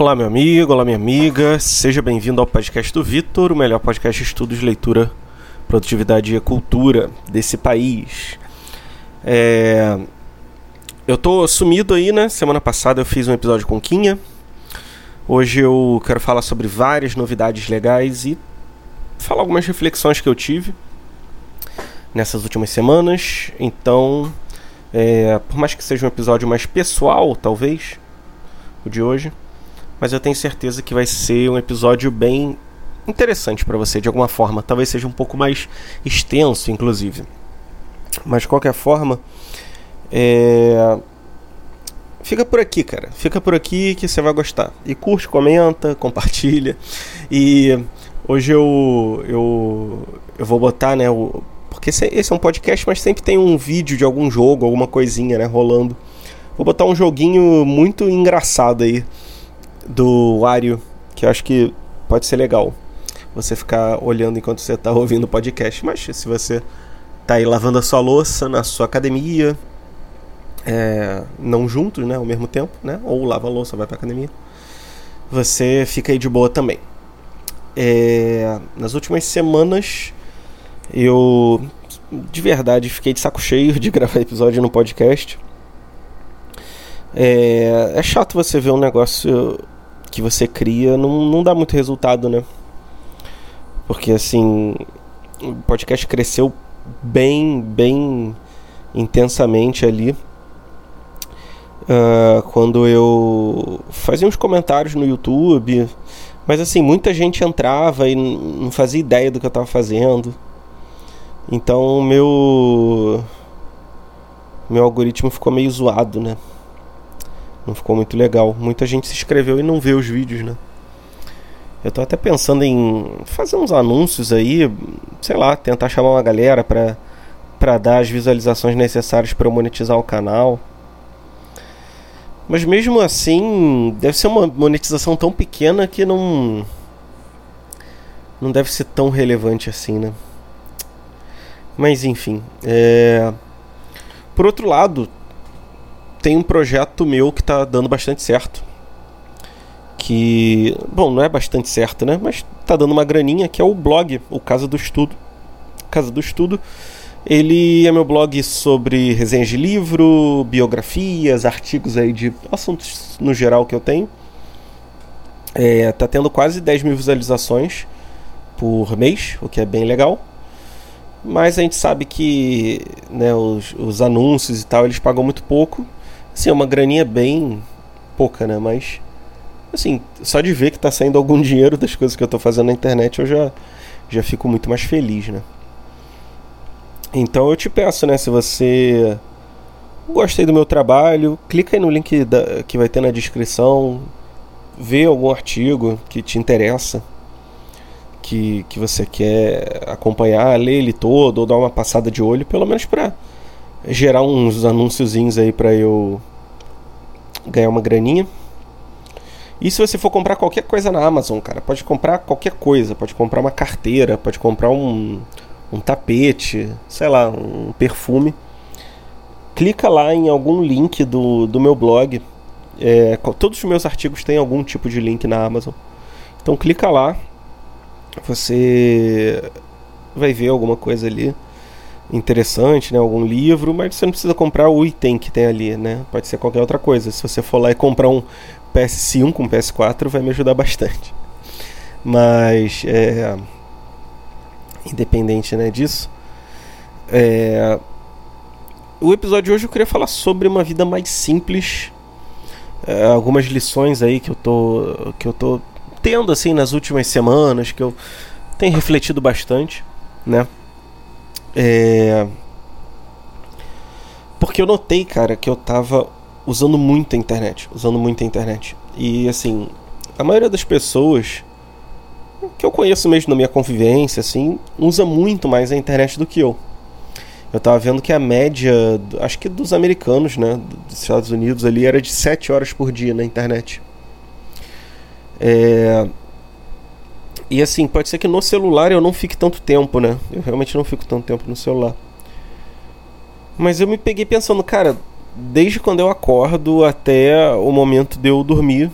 Olá, meu amigo, olá, minha amiga. Seja bem-vindo ao podcast do Vitor, o melhor podcast de estudos, leitura, produtividade e cultura desse país. É... Eu tô sumido aí, né? Semana passada eu fiz um episódio com Quinha. Hoje eu quero falar sobre várias novidades legais e falar algumas reflexões que eu tive nessas últimas semanas. Então, é... por mais que seja um episódio mais pessoal, talvez, o de hoje mas eu tenho certeza que vai ser um episódio bem interessante para você de alguma forma. Talvez seja um pouco mais extenso, inclusive. Mas de qualquer forma, é... fica por aqui, cara. Fica por aqui que você vai gostar. E curte, comenta, compartilha. E hoje eu eu, eu vou botar, né, o porque esse, é um podcast, mas sempre tem um vídeo de algum jogo, alguma coisinha, né, rolando. Vou botar um joguinho muito engraçado aí do Wario, que eu acho que pode ser legal. Você ficar olhando enquanto você está ouvindo o podcast. Mas se você está aí lavando a sua louça na sua academia, é, não juntos, né, ao mesmo tempo, né? Ou lava a louça, vai para academia. Você fica aí de boa também. É, nas últimas semanas eu de verdade fiquei de saco cheio de gravar episódio no podcast. É, é chato você ver um negócio que você cria não, não dá muito resultado, né? Porque assim, o podcast cresceu bem, bem intensamente ali. Uh, quando eu fazia uns comentários no YouTube, mas assim, muita gente entrava e não fazia ideia do que eu estava fazendo. Então, meu meu algoritmo ficou meio zoado, né? Não ficou muito legal. Muita gente se inscreveu e não vê os vídeos, né? Eu tô até pensando em fazer uns anúncios aí, sei lá, tentar chamar uma galera pra, pra dar as visualizações necessárias para monetizar o canal. Mas mesmo assim, deve ser uma monetização tão pequena que não. Não deve ser tão relevante assim, né? Mas enfim. É... Por outro lado, tem um projeto meu que está dando bastante certo. Que, bom, não é bastante certo, né? Mas está dando uma graninha, que é o blog, o Casa do Estudo. Casa do Estudo. Ele é meu blog sobre resenhas de livro, biografias, artigos aí de assuntos no geral que eu tenho. É, tá tendo quase 10 mil visualizações por mês, o que é bem legal. Mas a gente sabe que né, os, os anúncios e tal, eles pagam muito pouco. Assim, é uma graninha bem pouca, né? Mas, assim, só de ver que tá saindo algum dinheiro das coisas que eu tô fazendo na internet, eu já, já fico muito mais feliz, né? Então eu te peço, né? Se você gostei do meu trabalho, clica aí no link da, que vai ter na descrição, vê algum artigo que te interessa, que, que você quer acompanhar, lê ele todo ou dar uma passada de olho, pelo menos para gerar uns anúnciozinhos aí para eu ganhar uma graninha. E se você for comprar qualquer coisa na Amazon, cara, pode comprar qualquer coisa, pode comprar uma carteira, pode comprar um, um tapete, sei lá, um perfume. Clica lá em algum link do, do meu blog. É, todos os meus artigos têm algum tipo de link na Amazon. Então clica lá, você vai ver alguma coisa ali interessante, né, algum livro, mas você não precisa comprar o item que tem ali, né? Pode ser qualquer outra coisa. Se você for lá e comprar um PS5, um PS4, vai me ajudar bastante. Mas é, independente, né, disso, é, o episódio de hoje eu queria falar sobre uma vida mais simples, é, algumas lições aí que eu tô que eu tô tendo assim nas últimas semanas que eu tenho refletido bastante, né? É... Porque eu notei, cara, que eu tava usando muito a internet. Usando muito a internet. E assim, a maioria das pessoas que eu conheço mesmo na minha convivência, assim, usa muito mais a internet do que eu. Eu tava vendo que a média, acho que dos americanos, né, dos Estados Unidos ali, era de 7 horas por dia na internet. É... E assim, pode ser que no celular eu não fique tanto tempo, né? Eu realmente não fico tanto tempo no celular. Mas eu me peguei pensando, cara, desde quando eu acordo até o momento de eu dormir,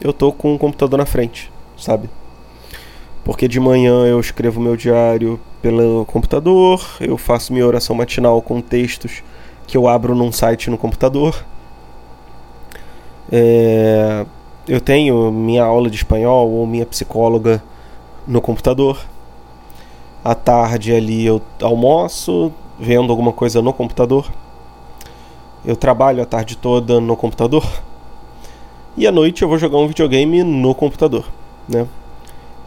eu tô com o computador na frente, sabe? Porque de manhã eu escrevo meu diário pelo computador, eu faço minha oração matinal com textos que eu abro num site no computador. É, eu tenho minha aula de espanhol ou minha psicóloga no computador. À tarde ali eu almoço, vendo alguma coisa no computador. Eu trabalho a tarde toda no computador. E à noite eu vou jogar um videogame no computador, né?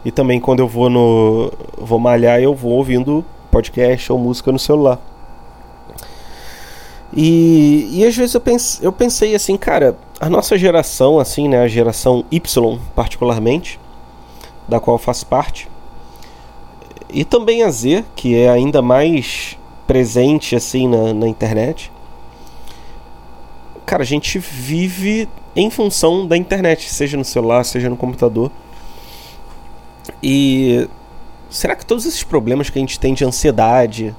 E também quando eu vou no vou malhar, eu vou ouvindo podcast ou música no celular. E, e às vezes eu, pense, eu pensei assim, cara, a nossa geração, assim, né, a geração Y particularmente, da qual faço parte, e também a Z, que é ainda mais presente assim na, na internet. Cara, a gente vive em função da internet, seja no celular, seja no computador. E será que todos esses problemas que a gente tem de ansiedade,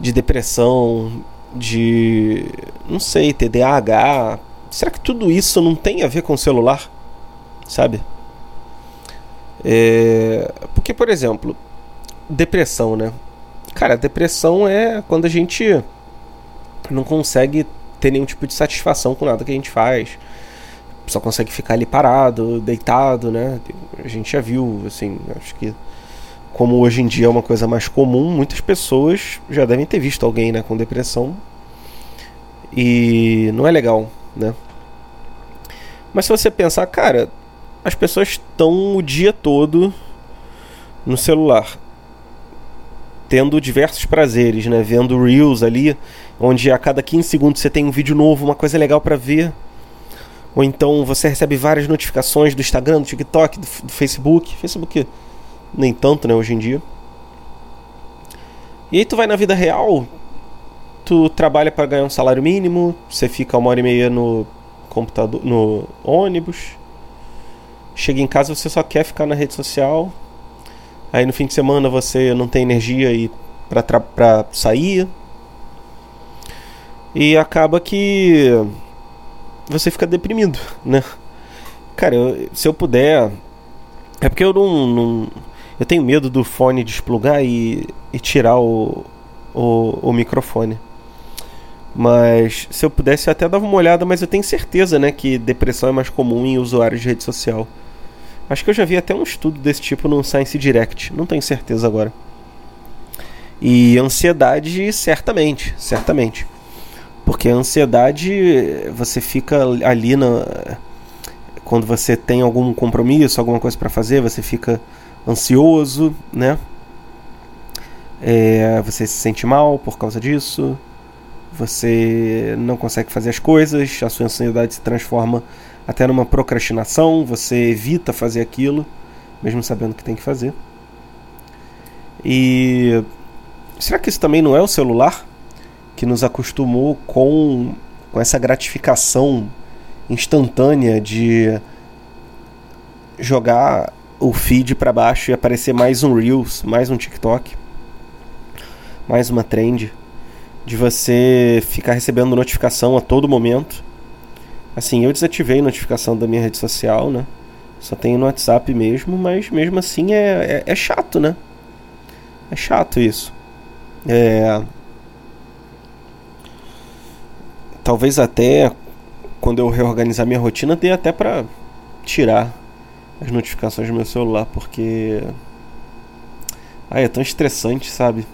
de depressão, de não sei, TDAH, será que tudo isso não tem a ver com o celular? Sabe? É... Porque, por exemplo, depressão, né? Cara, depressão é quando a gente não consegue ter nenhum tipo de satisfação com nada que a gente faz. Só consegue ficar ali parado, deitado, né? A gente já viu, assim, acho que como hoje em dia é uma coisa mais comum, muitas pessoas já devem ter visto alguém né, com depressão. E não é legal, né? Mas se você pensar, cara, as pessoas estão o dia todo no celular, tendo diversos prazeres, né? Vendo reels ali, onde a cada 15 segundos você tem um vídeo novo, uma coisa legal para ver. Ou então você recebe várias notificações do Instagram, do TikTok, do, do Facebook. Facebook nem tanto, né, hoje em dia. E aí tu vai na vida real, tu trabalha para ganhar um salário mínimo, você fica uma hora e meia no computador, no ônibus. Chega em casa você só quer ficar na rede social, Aí no fim de semana você não tem energia e para sair. E acaba que você fica deprimido, né? Cara, eu, se eu puder. É porque eu não, não, Eu tenho medo do fone desplugar e, e tirar o, o, o, microfone. Mas se eu pudesse, eu até dava uma olhada, mas eu tenho certeza, né, que depressão é mais comum em usuários de rede social. Acho que eu já vi até um estudo desse tipo no Science Direct, não tenho certeza agora. E ansiedade, certamente, certamente. Porque a ansiedade, você fica ali na. Quando você tem algum compromisso, alguma coisa para fazer, você fica ansioso, né? É, você se sente mal por causa disso. Você não consegue fazer as coisas, a sua ansiedade se transforma até numa procrastinação, você evita fazer aquilo, mesmo sabendo que tem que fazer. E será que isso também não é o celular que nos acostumou com, com essa gratificação instantânea de jogar o feed para baixo e aparecer mais um Reels, mais um TikTok, mais uma trend, de você ficar recebendo notificação a todo momento Assim, eu desativei notificação da minha rede social, né? Só tenho no WhatsApp mesmo, mas mesmo assim é, é, é chato, né? É chato isso. É... Talvez até quando eu reorganizar minha rotina dê até pra tirar as notificações do meu celular, porque. Ai, é tão estressante, sabe?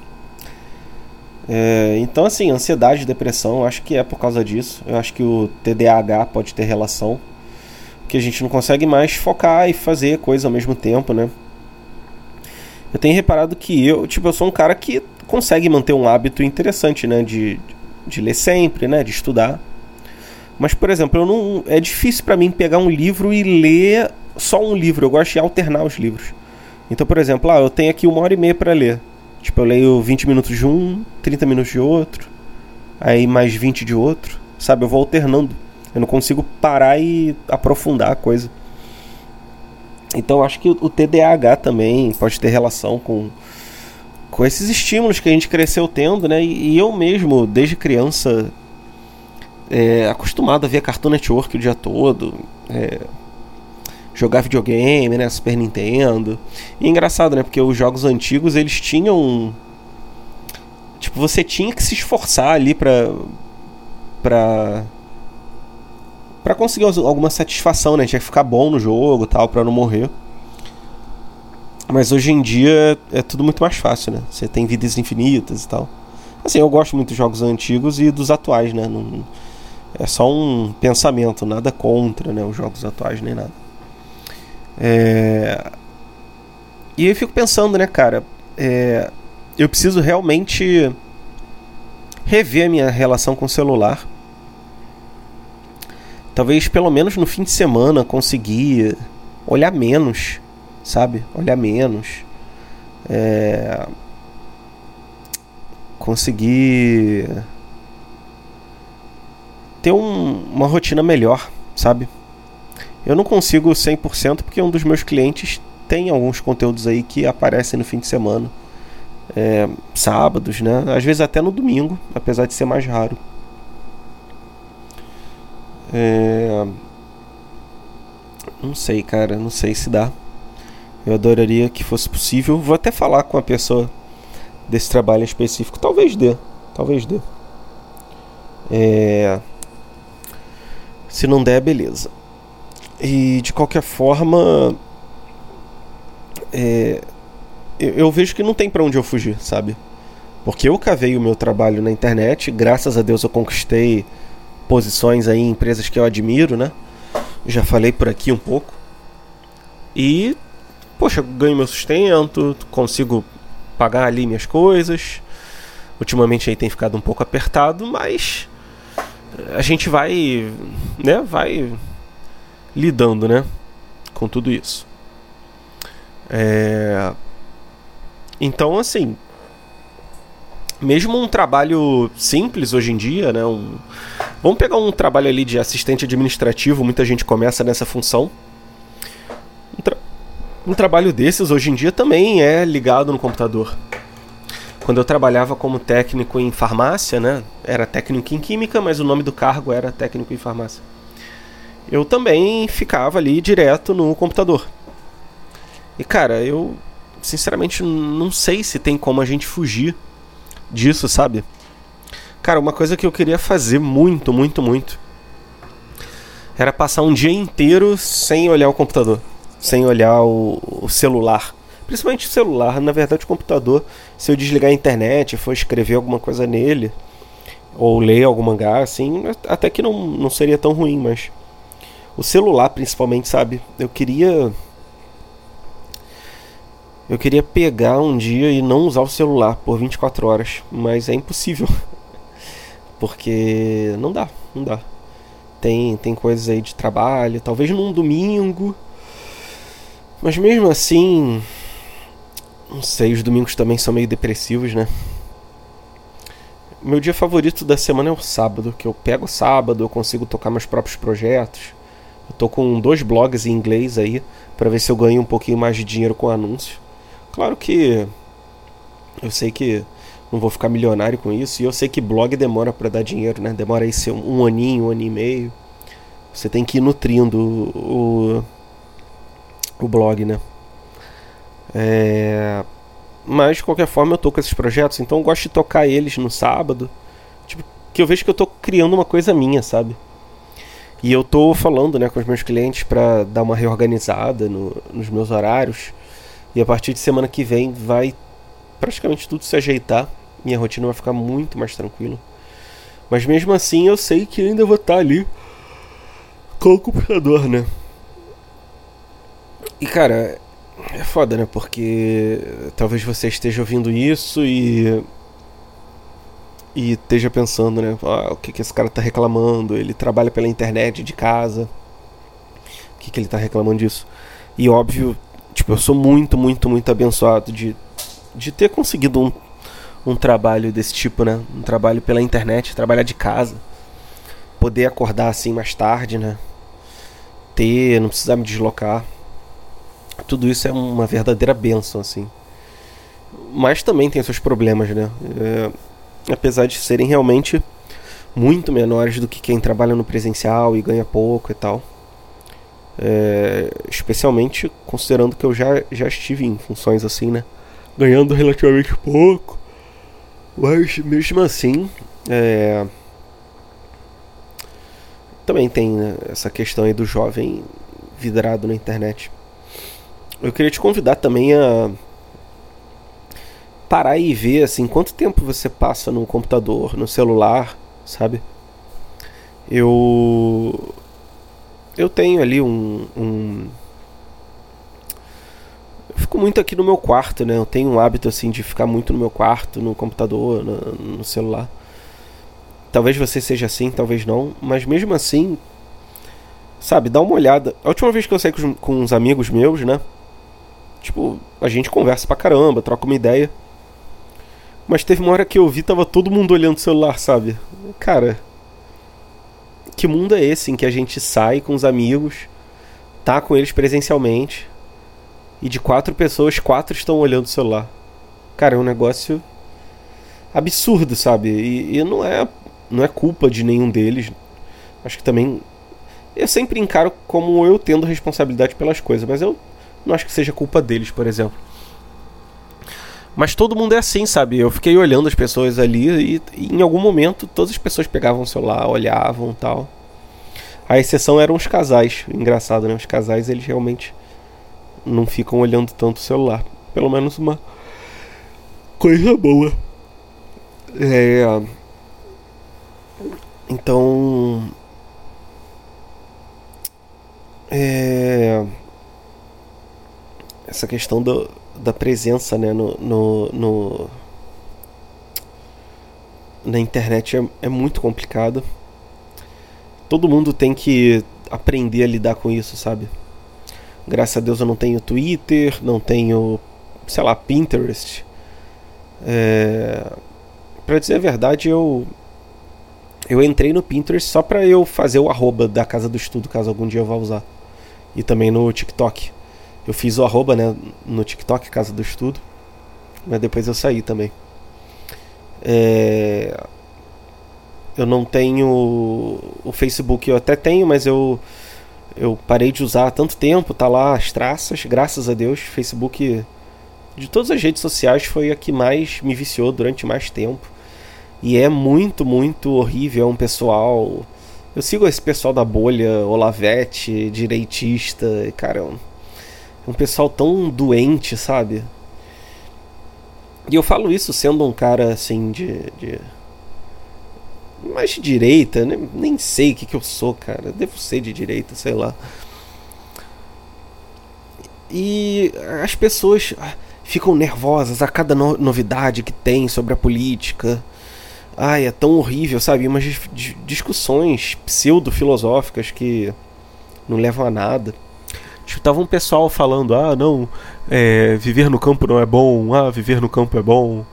É, então, assim, ansiedade, depressão, acho que é por causa disso. Eu acho que o TDAH pode ter relação. Que a gente não consegue mais focar e fazer coisa ao mesmo tempo, né? Eu tenho reparado que eu, tipo, eu sou um cara que consegue manter um hábito interessante, né? De, de ler sempre, né? De estudar. Mas, por exemplo, eu não, é difícil para mim pegar um livro e ler só um livro. Eu gosto de alternar os livros. Então, por exemplo, ah, eu tenho aqui uma hora e meia para ler. Tipo, eu leio 20 minutos de um, 30 minutos de outro, aí mais 20 de outro, sabe? Eu vou alternando. Eu não consigo parar e aprofundar a coisa. Então acho que o TDAH também pode ter relação com, com esses estímulos que a gente cresceu tendo, né? E, eu mesmo, desde criança, é, acostumado a ver Cartoon Network o dia todo. É, jogar videogame, né? Super Nintendo. E é engraçado, né? Porque os jogos antigos eles tinham. Tipo, você tinha que se esforçar ali pra. pra. pra conseguir alguma satisfação, né? Tinha que ficar bom no jogo tal, pra não morrer. Mas hoje em dia é tudo muito mais fácil, né? Você tem vidas infinitas e tal. Assim, eu gosto muito dos jogos antigos e dos atuais, né? Não, é só um pensamento, nada contra né, os jogos atuais nem nada. É... E eu fico pensando, né, cara, é... eu preciso realmente rever a minha relação com o celular. Talvez pelo menos no fim de semana conseguir olhar menos, sabe? Olhar menos. É... Conseguir ter um, uma rotina melhor, sabe? Eu não consigo 100% porque um dos meus clientes tem alguns conteúdos aí que aparecem no fim de semana. É, sábados, né? Às vezes até no domingo, apesar de ser mais raro. É... Não sei, cara, não sei se dá. Eu adoraria que fosse possível. Vou até falar com a pessoa desse trabalho específico. Talvez dê, talvez dê. É... Se não der, beleza. E de qualquer forma, é, eu, eu, vejo que não tem para onde eu fugir, sabe? Porque eu cavei o meu trabalho na internet, graças a Deus eu conquistei posições aí em empresas que eu admiro, né? Já falei por aqui um pouco. E, poxa, ganho meu sustento, consigo pagar ali minhas coisas. Ultimamente aí tem ficado um pouco apertado, mas a gente vai, né, vai lidando, né, com tudo isso. É... Então, assim, mesmo um trabalho simples hoje em dia, né, um... vamos pegar um trabalho ali de assistente administrativo, muita gente começa nessa função. Um, tra... um trabalho desses hoje em dia também é ligado no computador quando eu trabalhava como técnico em farmácia, né? Era técnico em química, mas o nome do cargo era técnico em farmácia. Eu também ficava ali direto no computador. E cara, eu sinceramente não sei se tem como a gente fugir disso, sabe? Cara, uma coisa que eu queria fazer muito, muito, muito era passar um dia inteiro sem olhar o computador, sem olhar o, o celular Principalmente o celular, na verdade o computador, se eu desligar a internet for escrever alguma coisa nele, ou ler algum mangá, assim, até que não, não seria tão ruim, mas o celular principalmente, sabe? Eu queria eu queria pegar um dia e não usar o celular por 24 horas, mas é impossível. Porque não dá, não dá. Tem tem coisas aí de trabalho, talvez num domingo. Mas mesmo assim, não sei, os domingos também são meio depressivos, né? Meu dia favorito da semana é o sábado, que eu pego sábado, eu consigo tocar meus próprios projetos. Eu tô com dois blogs em inglês aí, para ver se eu ganho um pouquinho mais de dinheiro com anúncio. Claro que eu sei que não vou ficar milionário com isso, e eu sei que blog demora para dar dinheiro, né? Demora aí ser um aninho, um ano e meio. Você tem que ir nutrindo o, o blog, né? É... Mas de qualquer forma eu tô com esses projetos, então eu gosto de tocar eles no sábado. Tipo, que eu vejo que eu tô criando uma coisa minha, sabe? E eu tô falando né, com os meus clientes para dar uma reorganizada no, nos meus horários. E a partir de semana que vem vai praticamente tudo se ajeitar. Minha rotina vai ficar muito mais tranquila. Mas mesmo assim eu sei que ainda vou estar tá ali com o computador, né? E cara, é foda, né? Porque talvez você esteja ouvindo isso e. E esteja pensando, né? Ah, o que, que esse cara tá reclamando? Ele trabalha pela internet de casa. O que, que ele tá reclamando disso? E óbvio, tipo, eu sou muito, muito, muito abençoado de, de ter conseguido um, um trabalho desse tipo, né? Um trabalho pela internet, trabalhar de casa. Poder acordar assim mais tarde, né? Ter, não precisar me deslocar tudo isso é uma verdadeira benção, assim. Mas também tem seus problemas, né? É, apesar de serem realmente muito menores do que quem trabalha no presencial e ganha pouco e tal. É, especialmente considerando que eu já, já estive em funções assim, né? Ganhando relativamente pouco. Mas mesmo assim, é, também tem né, essa questão aí do jovem vidrado na internet. Eu queria te convidar também a parar e ver assim quanto tempo você passa no computador, no celular, sabe? Eu eu tenho ali um, um eu fico muito aqui no meu quarto, né? Eu tenho um hábito assim de ficar muito no meu quarto, no computador, no, no celular. Talvez você seja assim, talvez não, mas mesmo assim, sabe, dá uma olhada. A última vez que eu saí com, com uns amigos meus, né? Tipo, a gente conversa pra caramba, troca uma ideia. Mas teve uma hora que eu vi, tava todo mundo olhando o celular, sabe? Cara, que mundo é esse em que a gente sai com os amigos, tá com eles presencialmente, e de quatro pessoas, quatro estão olhando o celular? Cara, é um negócio absurdo, sabe? E, e não é não é culpa de nenhum deles. Acho que também. Eu sempre encaro como eu tendo responsabilidade pelas coisas, mas eu não acho que seja culpa deles, por exemplo. Mas todo mundo é assim, sabe? Eu fiquei olhando as pessoas ali e, e em algum momento todas as pessoas pegavam o celular, olhavam tal. A exceção eram os casais. Engraçado, né? Os casais eles realmente não ficam olhando tanto o celular. Pelo menos uma coisa boa. É. Então. É, essa questão do, da presença né, no, no, no na internet é, é muito complicada. Todo mundo tem que aprender a lidar com isso, sabe? Graças a Deus eu não tenho Twitter, não tenho, sei lá, Pinterest. É... Pra dizer a verdade, eu eu entrei no Pinterest só pra eu fazer o arroba da casa do estudo, caso algum dia eu vá usar. E também no TikTok. Eu fiz o arroba né, no TikTok, casa do estudo. Mas depois eu saí também. É... Eu não tenho o Facebook, eu até tenho, mas eu eu parei de usar há tanto tempo, tá lá as traças, graças a Deus, Facebook de todas as redes sociais foi a que mais me viciou durante mais tempo. E é muito, muito horrível. É um pessoal. Eu sigo esse pessoal da bolha, Olavete, direitista. Cara, é um, pessoal tão doente, sabe? E eu falo isso sendo um cara assim de. de mais de direita, nem, nem sei o que, que eu sou, cara. Devo ser de direita, sei lá. E as pessoas ah, ficam nervosas a cada no novidade que tem sobre a política. Ai, é tão horrível, sabe? Umas discussões pseudo-filosóficas que não levam a nada. Tipo, tava um pessoal falando, ah, não, é, viver no campo não é bom, ah, viver no campo é bom.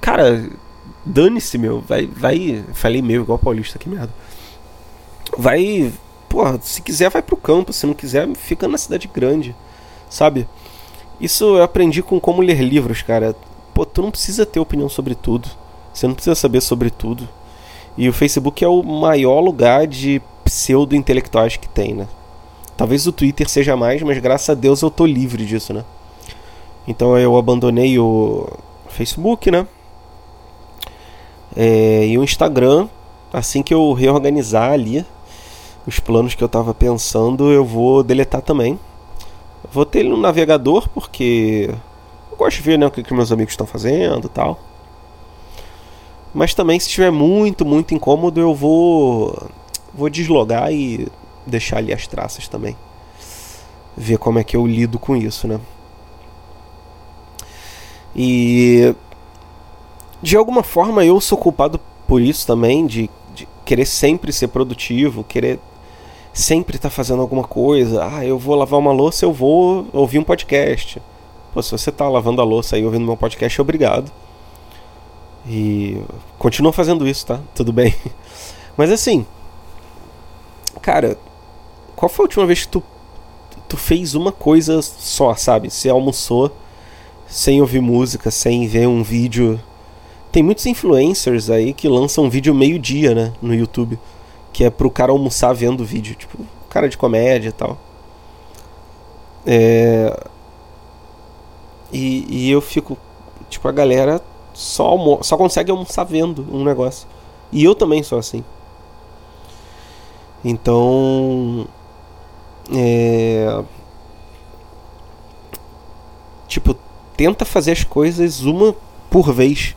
Cara, dane-se, meu, vai, vai, falei meu, igual paulista, que merda. Vai, porra, se quiser vai pro campo, se não quiser fica na cidade grande, sabe? Isso eu aprendi com como ler livros, cara. Pô, tu não precisa ter opinião sobre tudo você não precisa saber sobre tudo. E o Facebook é o maior lugar de pseudo-intelectuais que tem, né? Talvez o Twitter seja mais, mas graças a Deus eu tô livre disso, né? Então eu abandonei o Facebook, né? É, e o Instagram, assim que eu reorganizar ali os planos que eu tava pensando, eu vou deletar também. Vou ter ele no navegador porque eu gosto de ver né, o que, que meus amigos estão fazendo e tal. Mas também se estiver muito, muito incômodo, eu vou vou deslogar e deixar ali as traças também. Ver como é que eu lido com isso, né? E de alguma forma eu sou culpado por isso também, de, de querer sempre ser produtivo, querer sempre estar tá fazendo alguma coisa. Ah, eu vou lavar uma louça, eu vou ouvir um podcast. Pô, se você está lavando a louça e ouvindo meu podcast, obrigado. E continua fazendo isso, tá? Tudo bem. Mas assim, cara, qual foi a última vez que tu, tu fez uma coisa só, sabe? Você almoçou sem ouvir música, sem ver um vídeo. Tem muitos influencers aí que lançam um vídeo meio-dia, né? No YouTube. Que é pro cara almoçar vendo o vídeo. Tipo, cara de comédia e tal. É, e, e eu fico. Tipo, a galera só, só consegue almoçar vendo um negócio. E eu também sou assim. Então. É. Tipo, tenta fazer as coisas uma por vez.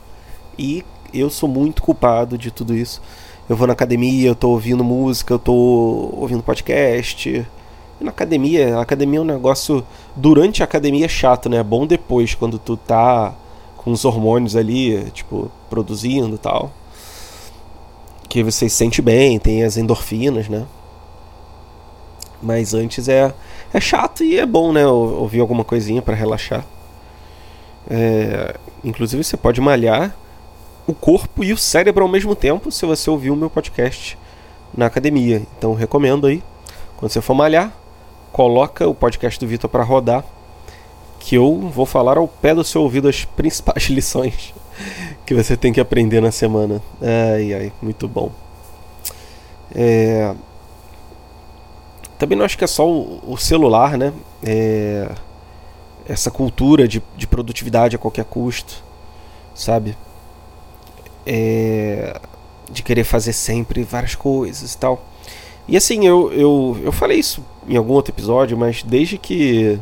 E eu sou muito culpado de tudo isso. Eu vou na academia, eu tô ouvindo música, eu tô ouvindo podcast. Na academia, a academia é um negócio. Durante a academia é chato, né? É bom depois, quando tu tá com os hormônios ali, tipo, produzindo e tal. Que você se sente bem, tem as endorfinas, né? Mas antes é, é chato e é bom, né? Ouvir alguma coisinha para relaxar. É, inclusive você pode malhar o corpo e o cérebro ao mesmo tempo se você ouvir o meu podcast na academia. Então recomendo aí, quando você for malhar, coloca o podcast do Vitor para rodar, que eu vou falar ao pé do seu ouvido as principais lições que você tem que aprender na semana. Ai, ai, muito bom. É... Também não acho que é só o celular, né? É... Essa cultura de, de produtividade a qualquer custo, sabe? É... De querer fazer sempre várias coisas e tal. E assim, eu, eu, eu falei isso em algum outro episódio, mas desde que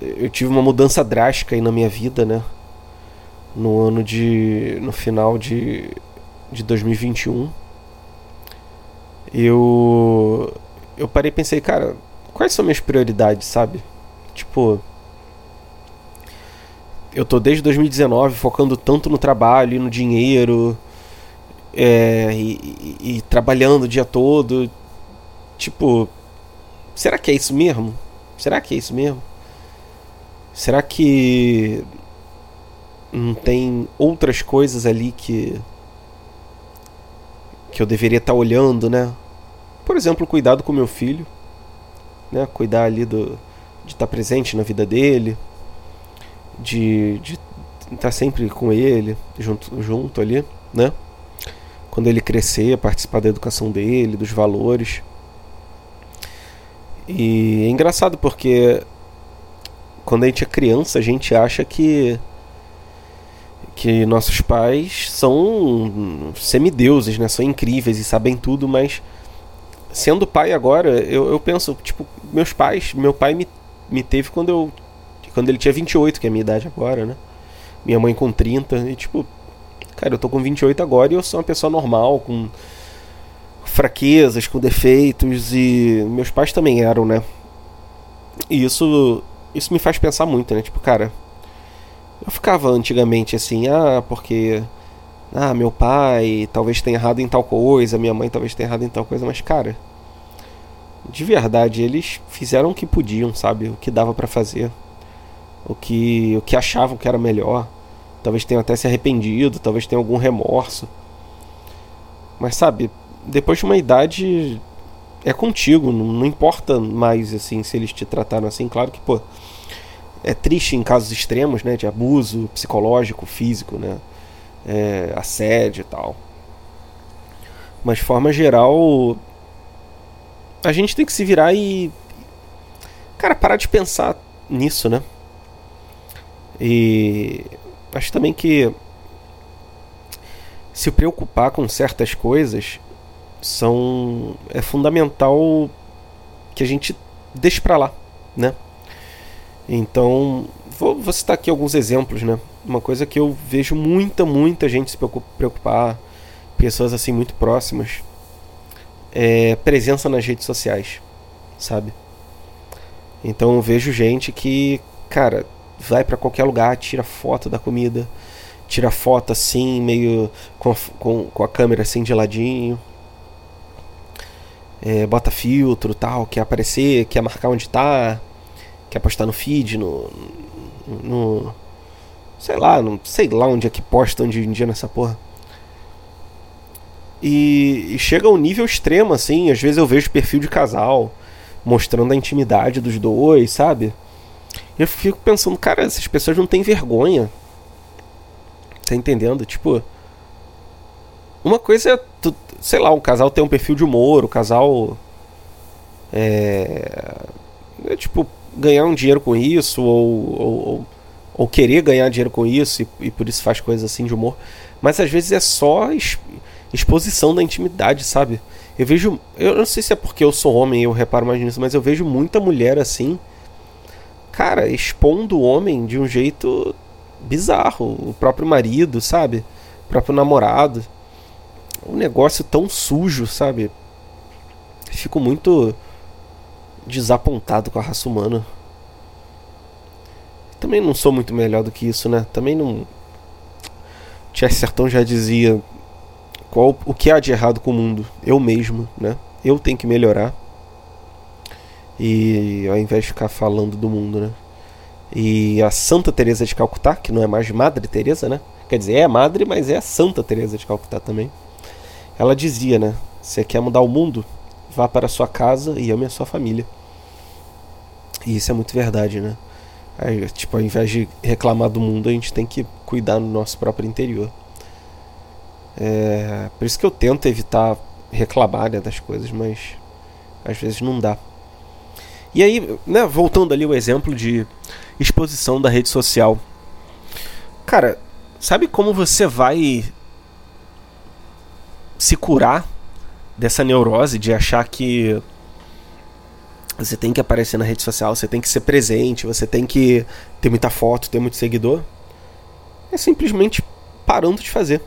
eu tive uma mudança drástica aí na minha vida, né? No ano de. no final de, de 2021. Eu. Eu parei e pensei, cara, quais são minhas prioridades, sabe? Tipo. Eu tô desde 2019 focando tanto no trabalho e no dinheiro é, e, e, e trabalhando o dia todo. Tipo, será que é isso mesmo? Será que é isso mesmo? Será que não tem outras coisas ali que que eu deveria estar tá olhando, né? Por exemplo, cuidado com meu filho, né? Cuidar ali do de estar tá presente na vida dele, de, de estar tá sempre com ele, junto, junto ali, né? quando ele crescer, participar da educação dele, dos valores. E é engraçado porque quando a gente é criança, a gente acha que que nossos pais são semideuses, né? São incríveis e sabem tudo, mas sendo pai agora, eu, eu penso, tipo, meus pais, meu pai me, me teve quando eu quando ele tinha 28, que é a minha idade agora, né? Minha mãe com 30, e tipo, Cara, eu tô com 28 agora e eu sou uma pessoa normal, com fraquezas, com defeitos e meus pais também eram, né? E isso isso me faz pensar muito, né? Tipo, cara, eu ficava antigamente assim, ah, porque ah, meu pai talvez tenha errado em tal coisa, minha mãe talvez tenha errado em tal coisa, mas cara, de verdade, eles fizeram o que podiam, sabe? O que dava para fazer. O que o que achavam que era melhor. Talvez tenha até se arrependido, talvez tenha algum remorso. Mas sabe, depois de uma idade é contigo, não, não, importa mais assim se eles te trataram assim, claro que pô, é triste em casos extremos, né, de abuso psicológico, físico, né, é, assédio e tal. Mas de forma geral, a gente tem que se virar e cara parar de pensar nisso, né? E acho também que se preocupar com certas coisas são é fundamental que a gente deixe para lá, né? Então, vou, vou citar aqui alguns exemplos, né? Uma coisa que eu vejo muita, muita gente se preocupar, pessoas assim muito próximas, é presença nas redes sociais, sabe? Então eu vejo gente que, cara, vai para qualquer lugar, tira foto da comida, tira foto assim, meio com a, com, com a câmera assim de ladinho. É, bota filtro tal, quer aparecer, quer marcar onde tá, quer postar no feed, no. no sei lá, não sei lá onde é que posta hoje em dia nessa porra. E, e chega a um nível extremo, assim. Às vezes eu vejo perfil de casal mostrando a intimidade dos dois, sabe? eu fico pensando, cara, essas pessoas não têm vergonha. Tá entendendo? Tipo. Uma coisa é, tu, sei lá, o casal tem um perfil de humor, o casal. É. é tipo, ganhar um dinheiro com isso, ou, ou, ou querer ganhar dinheiro com isso, e, e, por isso faz coisas assim de humor. Mas às vezes é só exposição da intimidade, sabe? Eu vejo. Eu não sei se é porque eu sou homem e eu reparo mais nisso, mas eu vejo muita mulher assim. Cara, expondo o homem de um jeito bizarro. O próprio marido, sabe? O próprio namorado. Um negócio tão sujo, sabe? Fico muito desapontado com a raça humana. Também não sou muito melhor do que isso, né? Também não. Tia Sertão já dizia qual o que há de errado com o mundo? Eu mesmo, né? Eu tenho que melhorar. E ao invés de ficar falando do mundo, né? E a Santa Teresa de Calcutá, que não é mais Madre Teresa, né? Quer dizer, é madre, mas é a Santa Teresa de Calcutá também. Ela dizia, né? Você quer mudar o mundo? Vá para a sua casa e ame a sua família. E isso é muito verdade, né? Aí, tipo, ao invés de reclamar do mundo, a gente tem que cuidar do nosso próprio interior. É, por isso que eu tento evitar reclamar né, das coisas, mas às vezes não dá. E aí, né, voltando ali o exemplo de exposição da rede social. Cara, sabe como você vai se curar dessa neurose de achar que você tem que aparecer na rede social, você tem que ser presente, você tem que ter muita foto, ter muito seguidor? É simplesmente parando de fazer.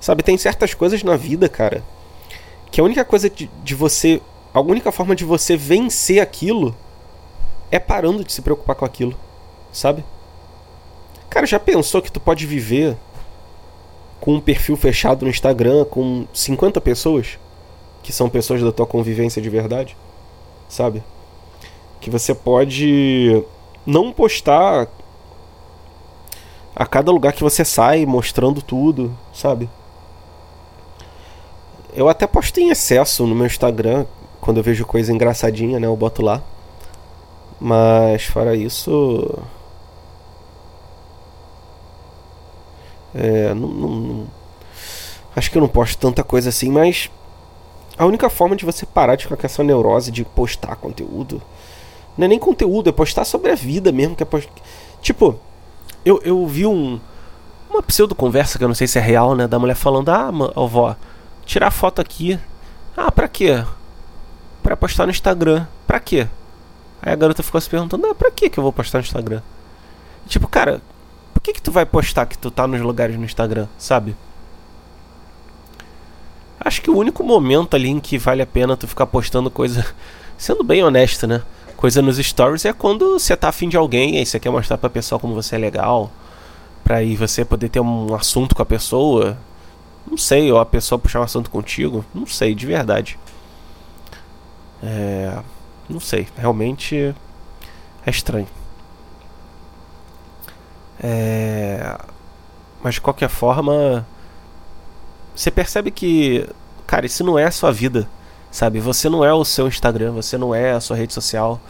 Sabe, tem certas coisas na vida, cara, que a única coisa de, de você. A única forma de você vencer aquilo é parando de se preocupar com aquilo, sabe? Cara, já pensou que tu pode viver com um perfil fechado no Instagram com 50 pessoas que são pessoas da tua convivência de verdade, sabe? Que você pode não postar a cada lugar que você sai mostrando tudo, sabe? Eu até posto em excesso no meu Instagram. Quando eu vejo coisa engraçadinha, né? Eu boto lá. Mas fora isso. É, não, não, não, acho que eu não posto tanta coisa assim, mas a única forma de você parar de ficar com essa neurose de postar conteúdo não é nem conteúdo, é postar sobre a vida mesmo. Que é post... Tipo, eu, eu vi um, uma pseudo conversa que eu não sei se é real, né? Da mulher falando: Ah, avó, tirar foto aqui. Ah, pra quê? Pra postar no Instagram. Pra quê? Aí a garota ficou se perguntando, ah, pra quê que eu vou postar no Instagram? E, tipo, cara, por que que tu vai postar que tu tá nos lugares no Instagram, sabe? Acho que o único momento ali em que vale a pena tu ficar postando coisa, sendo bem honesto, né? Coisa nos stories é quando você tá afim de alguém, aí você quer mostrar pra pessoa como você é legal, pra aí você poder ter um assunto com a pessoa, não sei, ou a pessoa puxar um assunto contigo. Não sei, de verdade. É. Não sei, realmente é estranho. É. Mas de qualquer forma. Você percebe que. Cara, isso não é a sua vida. Sabe? Você não é o seu Instagram, você não é a sua rede social.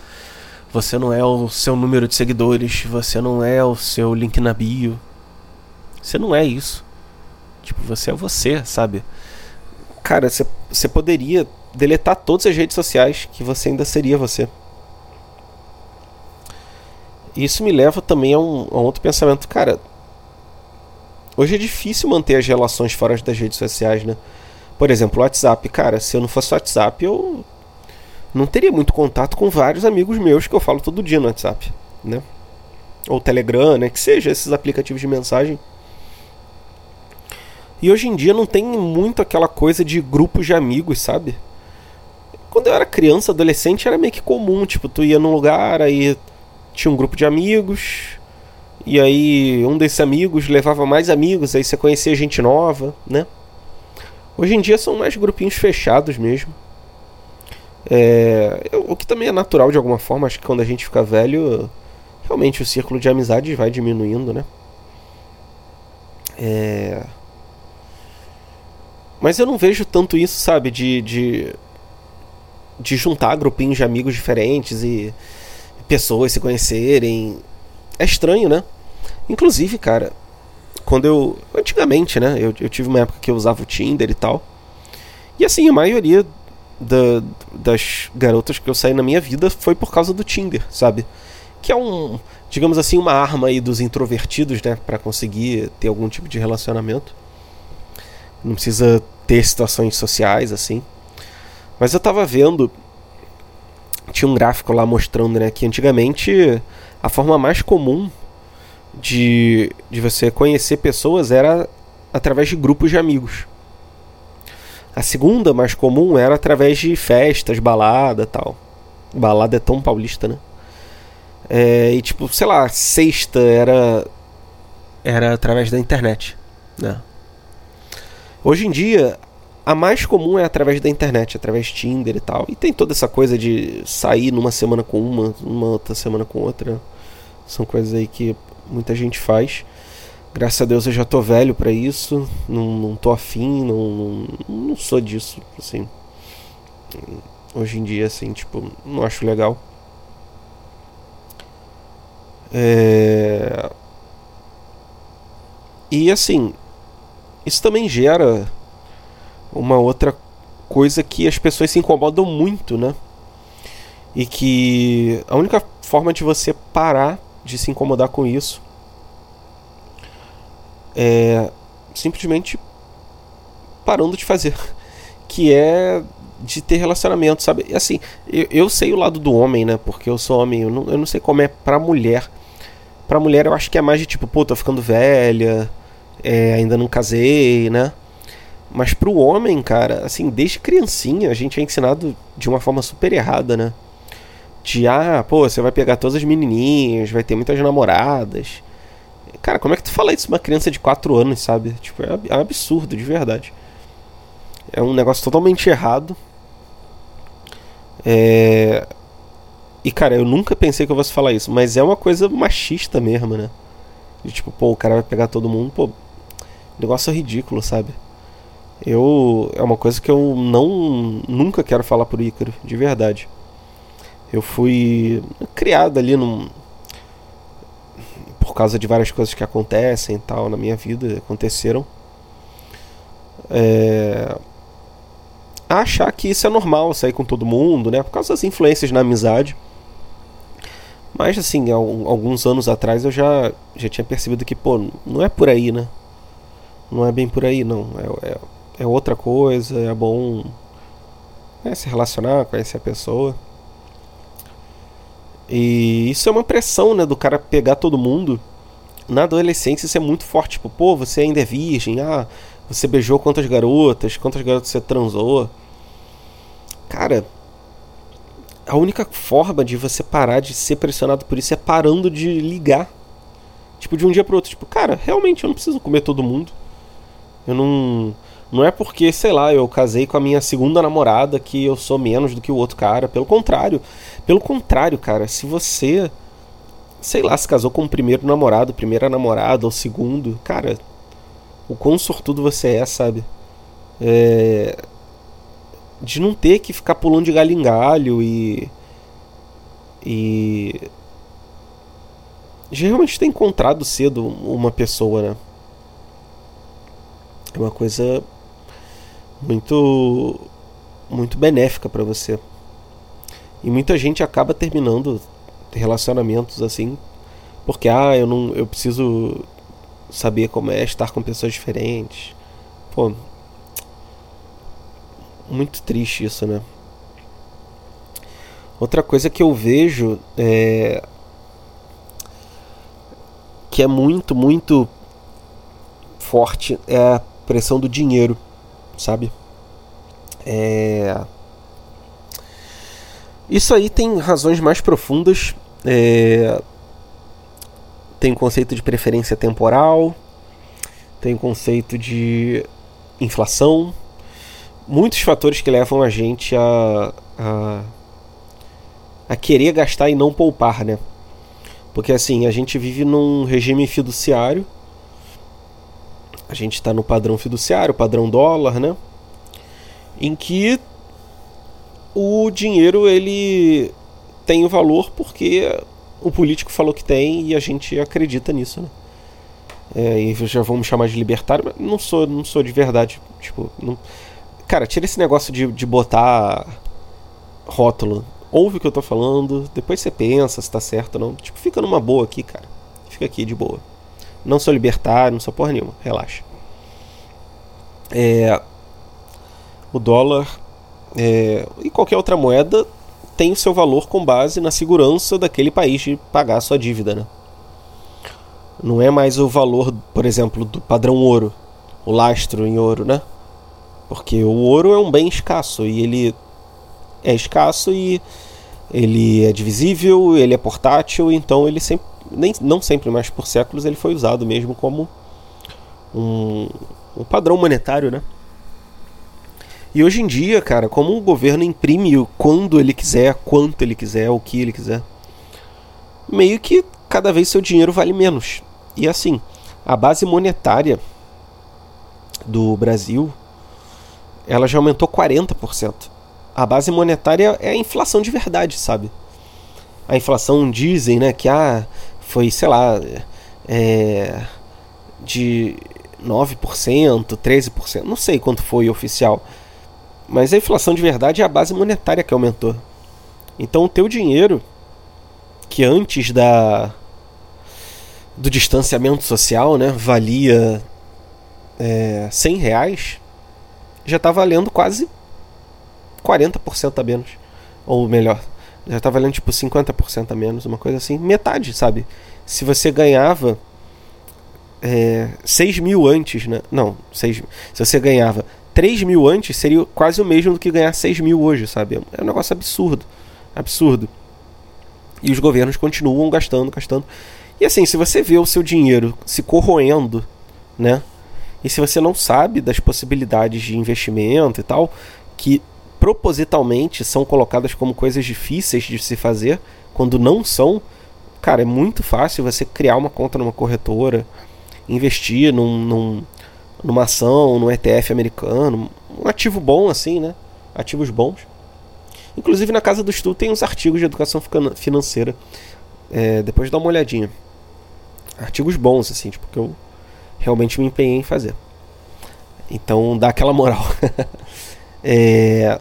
Você não é o seu número de seguidores, você não é o seu link na bio. Você não é isso. Tipo, você é você, sabe? Cara, você poderia deletar todas as redes sociais que você ainda seria você. Isso me leva também a um, a um outro pensamento, cara. Hoje é difícil manter as relações fora das redes sociais, né? Por exemplo, o WhatsApp, cara, se eu não fosse WhatsApp, eu não teria muito contato com vários amigos meus que eu falo todo dia no WhatsApp, né? Ou Telegram, né? Que seja esses aplicativos de mensagem. E hoje em dia não tem muito aquela coisa de grupos de amigos, sabe? Quando eu era criança, adolescente, era meio que comum, tipo, tu ia num lugar, aí tinha um grupo de amigos, e aí um desses amigos levava mais amigos, aí você conhecia gente nova, né? Hoje em dia são mais grupinhos fechados mesmo. É, o que também é natural de alguma forma, acho que quando a gente fica velho, realmente o círculo de amizade vai diminuindo, né? É... Mas eu não vejo tanto isso, sabe? De, de, de juntar grupinhos de amigos diferentes e pessoas se conhecerem. É estranho, né? Inclusive, cara, quando eu. Antigamente, né? Eu, eu tive uma época que eu usava o Tinder e tal. E assim, a maioria da, das garotas que eu saí na minha vida foi por causa do Tinder, sabe? Que é um, digamos assim, uma arma aí dos introvertidos, né, para conseguir ter algum tipo de relacionamento. Não precisa ter situações sociais assim. Mas eu tava vendo tinha um gráfico lá mostrando, né, que antigamente a forma mais comum de, de você conhecer pessoas era através de grupos de amigos. A segunda mais comum era através de festas, balada tal. Balada é tão paulista, né? É, e tipo, sei lá, sexta era era através da internet, né? Hoje em dia, a mais comum é através da internet, através de Tinder e tal. E tem toda essa coisa de sair numa semana com uma, uma outra semana com outra. São coisas aí que muita gente faz. Graças a Deus eu já tô velho para isso, não, não tô afim, não, não, não sou disso, assim. Hoje em dia, assim, tipo, não acho legal. É... E assim, isso também gera uma outra coisa que as pessoas se incomodam muito, né? E que a única forma de você parar de se incomodar com isso é simplesmente parando de fazer, que é de ter relacionamento, sabe? E assim, eu, eu sei o lado do homem, né? Porque eu sou homem, eu não, eu não sei como é pra mulher. Pra mulher eu acho que é mais de tipo, pô, tô ficando velha, é, ainda não casei, né? Mas pro homem, cara, assim, desde criancinha a gente é ensinado de uma forma super errada, né? De, ah, pô, você vai pegar todas as menininhas, vai ter muitas namoradas. Cara, como é que tu fala isso pra uma criança de 4 anos, sabe? Tipo, é, é um absurdo, de verdade. É um negócio totalmente errado. É... E, cara, eu nunca pensei que eu fosse falar isso, mas é uma coisa machista mesmo, né? De, tipo, pô, o cara vai pegar todo mundo, pô. Negócio ridículo, sabe? Eu. É uma coisa que eu não. Nunca quero falar pro Ícaro, de verdade. Eu fui criado ali num por causa de várias coisas que acontecem e tal na minha vida, aconteceram. É... Achar que isso é normal, sair com todo mundo, né? Por causa das influências na amizade. Mas, assim, alguns anos atrás eu já, já tinha percebido que, pô, não é por aí, né? Não é bem por aí, não. É, é, é outra coisa, é bom né, se relacionar, conhecer a pessoa. E isso é uma pressão, né, do cara pegar todo mundo. Na adolescência isso é muito forte, tipo, pô, você ainda é virgem, ah, você beijou quantas garotas, quantas garotas você transou. Cara, a única forma de você parar de ser pressionado por isso é parando de ligar. Tipo, de um dia pro outro, tipo, cara, realmente eu não preciso comer todo mundo. Eu não não é porque, sei lá, eu casei com a minha segunda namorada que eu sou menos do que o outro cara. Pelo contrário. Pelo contrário, cara, se você, sei lá, se casou com o primeiro namorado, primeira namorada ou segundo, cara, o quão sortudo você é, sabe? É... De não ter que ficar pulando de galho em galho e. E. De realmente ter encontrado cedo uma pessoa, né? É uma coisa muito muito benéfica para você. E muita gente acaba terminando relacionamentos assim, porque ah, eu não eu preciso saber como é estar com pessoas diferentes. Pô, muito triste isso, né? Outra coisa que eu vejo é que é muito, muito forte é a pressão do dinheiro sabe? É... Isso aí tem razões mais profundas. É... Tem o conceito de preferência temporal, tem o conceito de inflação, muitos fatores que levam a gente a, a, a querer gastar e não poupar, né? Porque assim, a gente vive num regime fiduciário a gente está no padrão fiduciário, padrão dólar, né? Em que o dinheiro ele tem o valor porque o político falou que tem e a gente acredita nisso, né? É, e já vamos chamar de libertário, mas não sou, não sou de verdade. Tipo, não, cara, tira esse negócio de, de botar rótulo. Ouve o que eu tô falando, depois você pensa se tá certo ou não. Tipo, fica numa boa aqui, cara. Fica aqui de boa. Não sou libertário, não sou porra nenhuma. Relaxa. É, o dólar é, e qualquer outra moeda tem o seu valor com base na segurança daquele país de pagar a sua dívida, né? Não é mais o valor, por exemplo, do padrão ouro, o lastro em ouro, né? Porque o ouro é um bem escasso e ele é escasso e ele é divisível, ele é portátil, então ele sempre, nem, não sempre, mas por séculos ele foi usado mesmo como um, um padrão monetário, né? E hoje em dia, cara, como o governo imprime quando ele quiser, quanto ele quiser, o que ele quiser, meio que cada vez seu dinheiro vale menos. E assim, a base monetária do Brasil, ela já aumentou 40%. A base monetária é a inflação de verdade, sabe? A inflação dizem, né, que ah, foi, sei lá, é, de 9%, 13%, não sei quanto foi oficial mas a inflação de verdade é a base monetária que aumentou. Então o teu dinheiro, que antes da do distanciamento social, né, valia é, 100 reais, já está valendo quase 40% a menos. Ou melhor, já está valendo tipo 50% a menos, uma coisa assim. Metade, sabe? Se você ganhava é, 6 mil antes, né? Não, 6, se você ganhava 3 mil antes seria quase o mesmo do que ganhar 6 mil hoje, sabe? É um negócio absurdo. Absurdo. E os governos continuam gastando, gastando. E assim, se você vê o seu dinheiro se corroendo, né? E se você não sabe das possibilidades de investimento e tal, que propositalmente são colocadas como coisas difíceis de se fazer, quando não são, cara, é muito fácil você criar uma conta numa corretora, investir num, num numa ação, num ETF americano, um ativo bom assim, né? Ativos bons. Inclusive na casa do estudo tem uns artigos de educação financeira. É, depois dá uma olhadinha. Artigos bons, assim, tipo, que eu realmente me empenhei em fazer. Então dá aquela moral. é...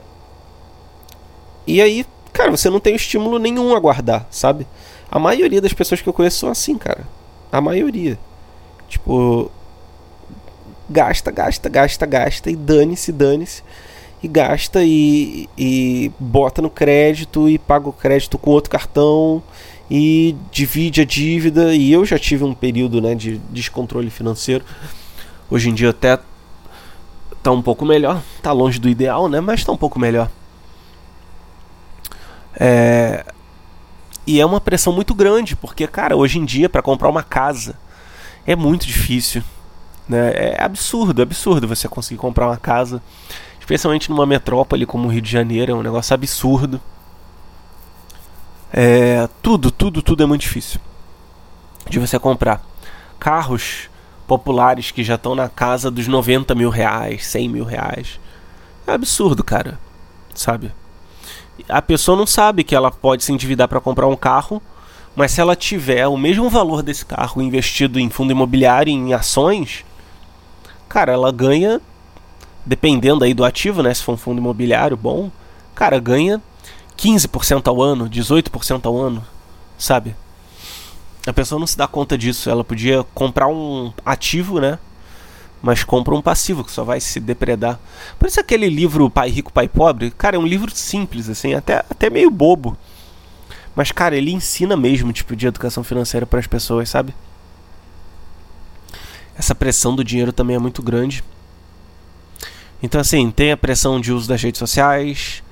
E aí, cara, você não tem estímulo nenhum a guardar, sabe? A maioria das pessoas que eu conheço são assim, cara. A maioria. Tipo, gasta, gasta, gasta, gasta e dane-se, dane-se. E gasta e, e bota no crédito e paga o crédito com outro cartão e divide a dívida. E eu já tive um período né, de descontrole financeiro. Hoje em dia até tá um pouco melhor. Tá longe do ideal, né? Mas tá um pouco melhor. É... E é uma pressão muito grande, porque, cara, hoje em dia, para comprar uma casa é muito difícil. Né? É absurdo, absurdo você conseguir comprar uma casa, especialmente numa metrópole como o Rio de Janeiro, é um negócio absurdo. É, tudo, tudo, tudo é muito difícil de você comprar. Carros populares que já estão na casa dos 90 mil reais, 100 mil reais. É absurdo, cara. Sabe? A pessoa não sabe que ela pode se endividar para comprar um carro, mas se ela tiver o mesmo valor desse carro investido em fundo imobiliário, em ações, cara, ela ganha, dependendo aí do ativo, né? Se for um fundo imobiliário bom, cara, ganha 15% ao ano, 18% ao ano, sabe? A pessoa não se dá conta disso. Ela podia comprar um ativo, né? Mas compra um passivo que só vai se depredar. Por isso aquele livro Pai Rico, Pai Pobre, cara, é um livro simples, assim, até, até meio bobo. Mas, cara, ele ensina mesmo, tipo, de educação financeira para as pessoas, sabe? essa pressão do dinheiro também é muito grande. Então, assim, tem a pressão de uso das redes sociais,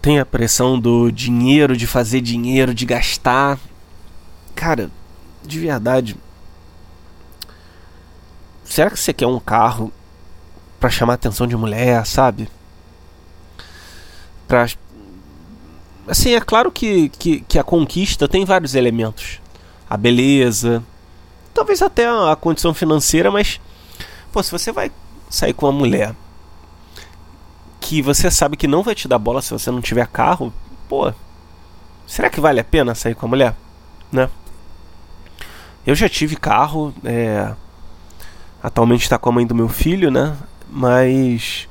tem a pressão do dinheiro, de fazer dinheiro, de gastar. Cara, de verdade. Será que você quer um carro para chamar a atenção de mulher, sabe? Pra... Assim, é claro que, que, que a conquista tem vários elementos. A beleza, talvez até a condição financeira, mas pô, se você vai sair com uma mulher que você sabe que não vai te dar bola se você não tiver carro, pô, será que vale a pena sair com a mulher, né? Eu já tive carro, é, atualmente está com a mãe do meu filho, né? Mas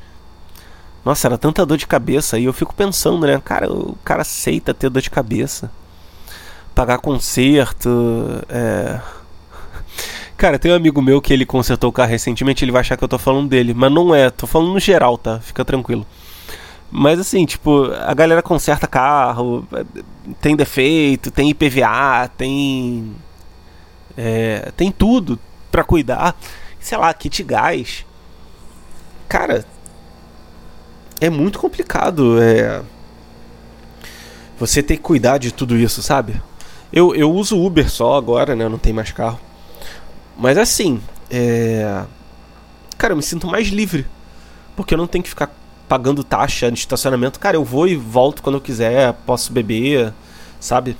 Nossa, era tanta dor de cabeça. E eu fico pensando, né? Cara, o cara aceita ter dor de cabeça. Pagar conserto. É. Cara, tem um amigo meu que ele consertou o carro recentemente, ele vai achar que eu tô falando dele, mas não é, tô falando no geral, tá? Fica tranquilo. Mas assim, tipo, a galera conserta carro, tem defeito, tem IPVA, tem. É, tem tudo para cuidar. Sei lá, kit gás. Cara, é muito complicado. É, você ter que cuidar de tudo isso, sabe? Eu, eu uso Uber só agora, né? Não tenho mais carro. Mas assim, é... cara, eu me sinto mais livre. Porque eu não tenho que ficar pagando taxa de estacionamento. Cara, eu vou e volto quando eu quiser, posso beber, sabe?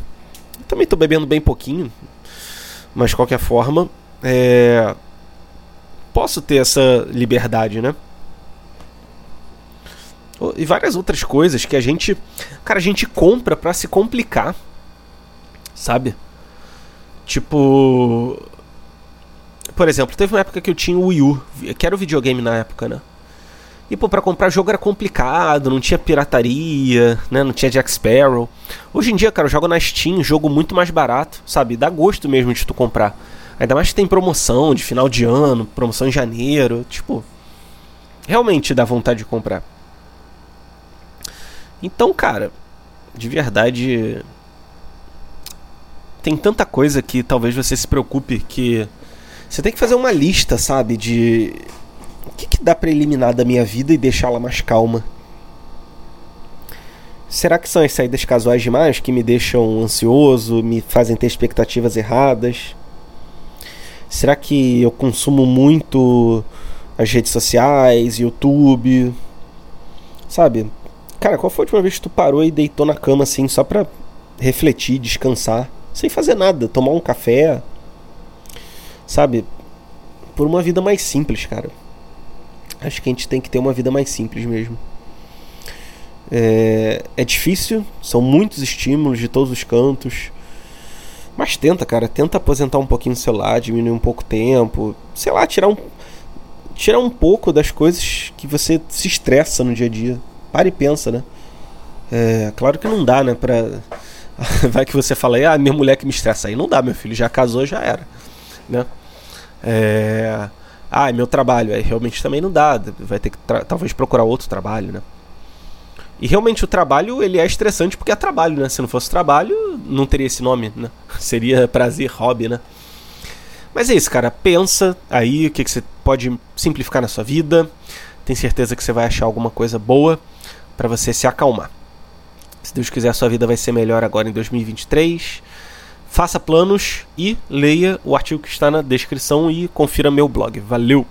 Eu também tô bebendo bem pouquinho. Mas de qualquer forma, é... posso ter essa liberdade, né? E várias outras coisas que a gente. Cara, a gente compra para se complicar. Sabe? Tipo por exemplo, teve uma época que eu tinha o Wii U, que era o videogame na época, né? E pô, pra comprar jogo era complicado, não tinha pirataria, né? Não tinha Jack Sparrow. Hoje em dia, cara, eu jogo na Steam, jogo muito mais barato, sabe? Dá gosto mesmo de tu comprar. Ainda mais que tem promoção de final de ano, promoção em janeiro, tipo. Realmente dá vontade de comprar. Então, cara, de verdade. Tem tanta coisa que talvez você se preocupe que você tem que fazer uma lista, sabe? De. O que, que dá pra eliminar da minha vida e deixá-la mais calma? Será que são as saídas casuais demais que me deixam ansioso, me fazem ter expectativas erradas? Será que eu consumo muito as redes sociais, YouTube? Sabe? Cara, qual foi a última vez que tu parou e deitou na cama assim só pra refletir, descansar, sem fazer nada, tomar um café, sabe? Por uma vida mais simples, cara. Acho que a gente tem que ter uma vida mais simples mesmo. É, é difícil, são muitos estímulos de todos os cantos. Mas tenta, cara, tenta aposentar um pouquinho o celular, diminuir um pouco o tempo, sei lá, tirar um tirar um pouco das coisas que você se estressa no dia a dia. Para e pensa, né? É, claro que não dá, né, pra vai que você fala, ah, minha mulher que me estressa aí, não dá, meu filho, já casou, já era, né? É... Ah, é meu trabalho. Aí realmente também não dá. Vai ter que talvez procurar outro trabalho, né? E realmente o trabalho ele é estressante porque é trabalho, né? Se não fosse trabalho, não teria esse nome, né? Seria prazer, hobby, né? Mas é isso, cara. Pensa aí o que, que você pode simplificar na sua vida. Tem certeza que você vai achar alguma coisa boa para você se acalmar. Se Deus quiser, a sua vida vai ser melhor agora em 2023 faça planos e leia o artigo que está na descrição e confira meu blog. Valeu!